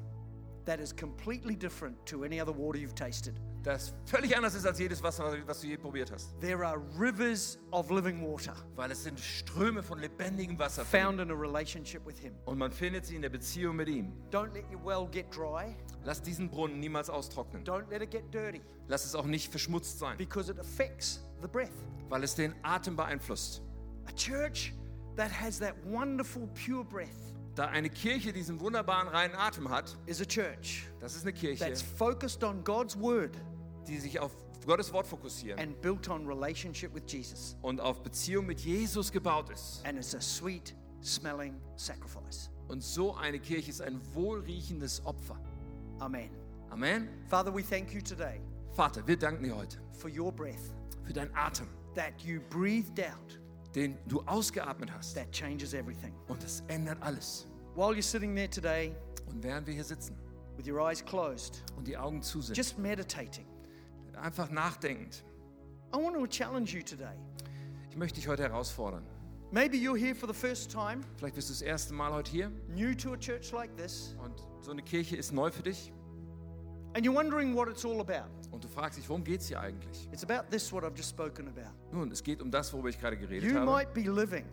that is completely different to any other water you've tasted. das völlig anders ist als jedes Wasser, was du je probiert hast. There are rivers of living water Weil es sind Ströme von lebendigem Wasser. found in a relationship with Him. Und man findet sie in der Beziehung mit ihm. Don't let your well get dry. Lass diesen Brunnen niemals austrocknen. Don't let it get dirty Lass es auch nicht verschmutzt sein, because it affects the breath. weil es den Atem beeinflusst. A church that has that wonderful pure breath Da eine Kirche diesen wunderbaren reinen Atem hat, is a church das ist eine Kirche, that's focused on God's word die sich auf Gottes Wort fokussieren and built on relationship with Jesus. und auf Beziehung mit Jesus gebaut ist. And it's a sweet smelling sacrifice. Und so eine Kirche ist ein wohlriechendes Opfer. Amen. Amen. Father, we thank you today Vater, wir danken dir heute for your breath für deinen Atem, that you breathed out den du ausgeatmet hast. that changes everything. Und es ändert alles. While you're sitting there today Und während wir hier sitzen with your eyes closed, und die Augen zu sind, just meditating, einfach nachdenkend, I want to challenge you today. ich möchte dich heute herausfordern. Maybe you're here for the first time, Vielleicht bist du das erste Mal heute hier new to a church like this, und so eine Kirche ist neu für dich and you're wondering what it's all about. und du fragst dich, worum geht es hier eigentlich? It's about this, what I've just spoken about. Nun, es geht um das, worüber ich gerade geredet You habe. might be living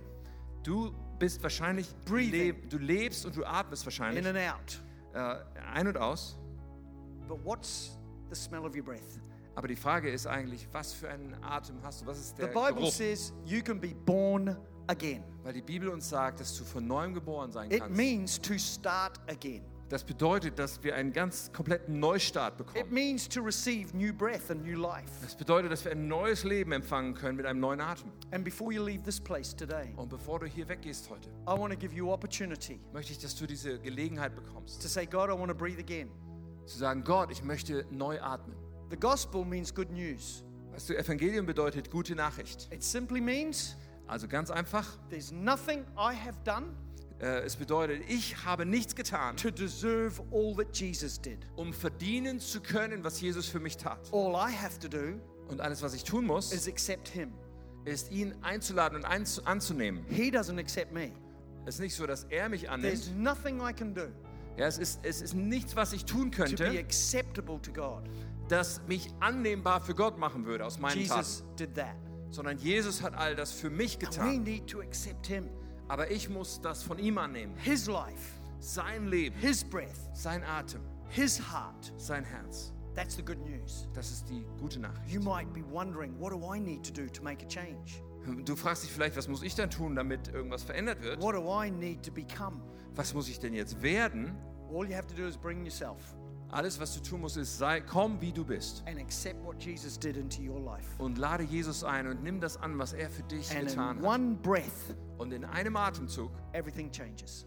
Du bist wahrscheinlich, Breathing. du lebst und du atmest wahrscheinlich in and out, äh, ein und aus. but what's the smell of your breath? Aber die Frage ist eigentlich, was für einen Atem hast du? Was ist The der Bible Geruch? says you can be born again. Weil die Bibel uns sagt, dass du von neuem geboren sein It kannst. means to start again. Das bedeutet, dass wir einen ganz kompletten Neustart It bekommen. means to receive new breath and new life. Das bedeutet, dass wir ein neues Leben empfangen können mit einem neuen Atem. And before you leave this place today, Und bevor du hier weggehst heute, I want to give you opportunity möchte ich, dass du diese Gelegenheit bekommst, to say, God, I want to breathe again. zu sagen, Gott, ich möchte neu atmen. The gospel means good news. Weißt du, Evangelium bedeutet gute Nachricht. It simply means Also ganz einfach, there's nothing I have done äh, es bedeutet, ich habe nichts getan, um verdienen zu können, was Jesus für mich tat. Und alles, was ich tun muss, ist ihn einzuladen und einzu- anzunehmen. He doesn't accept me. Es ist nicht so, dass er mich There's annimmt. nothing I can do Ja, es, ist, es ist nichts, was ich tun könnte, das mich annehmbar für Gott machen würde aus meinen Taten. Jesus that. Sondern Jesus hat all das für mich getan. need to accept Him. Aber ich muss das von ihm annehmen. His life, sein Leben, His breath, sein Atem, His heart. sein Herz. That's the good news. Das ist die gute Nachricht. You might be wondering, what do I need to do to make a change? Du fragst dich vielleicht, was muss ich denn tun, damit irgendwas verändert wird? What do I need to become? Was muss ich denn jetzt werden? All you have to do is bring yourself Alles, was du tun musst, ist, sei, komm, wie du bist. Und lade Jesus ein und nimm das an, was er für dich And getan hat. one breath, Und in einem Atemzug everything changes.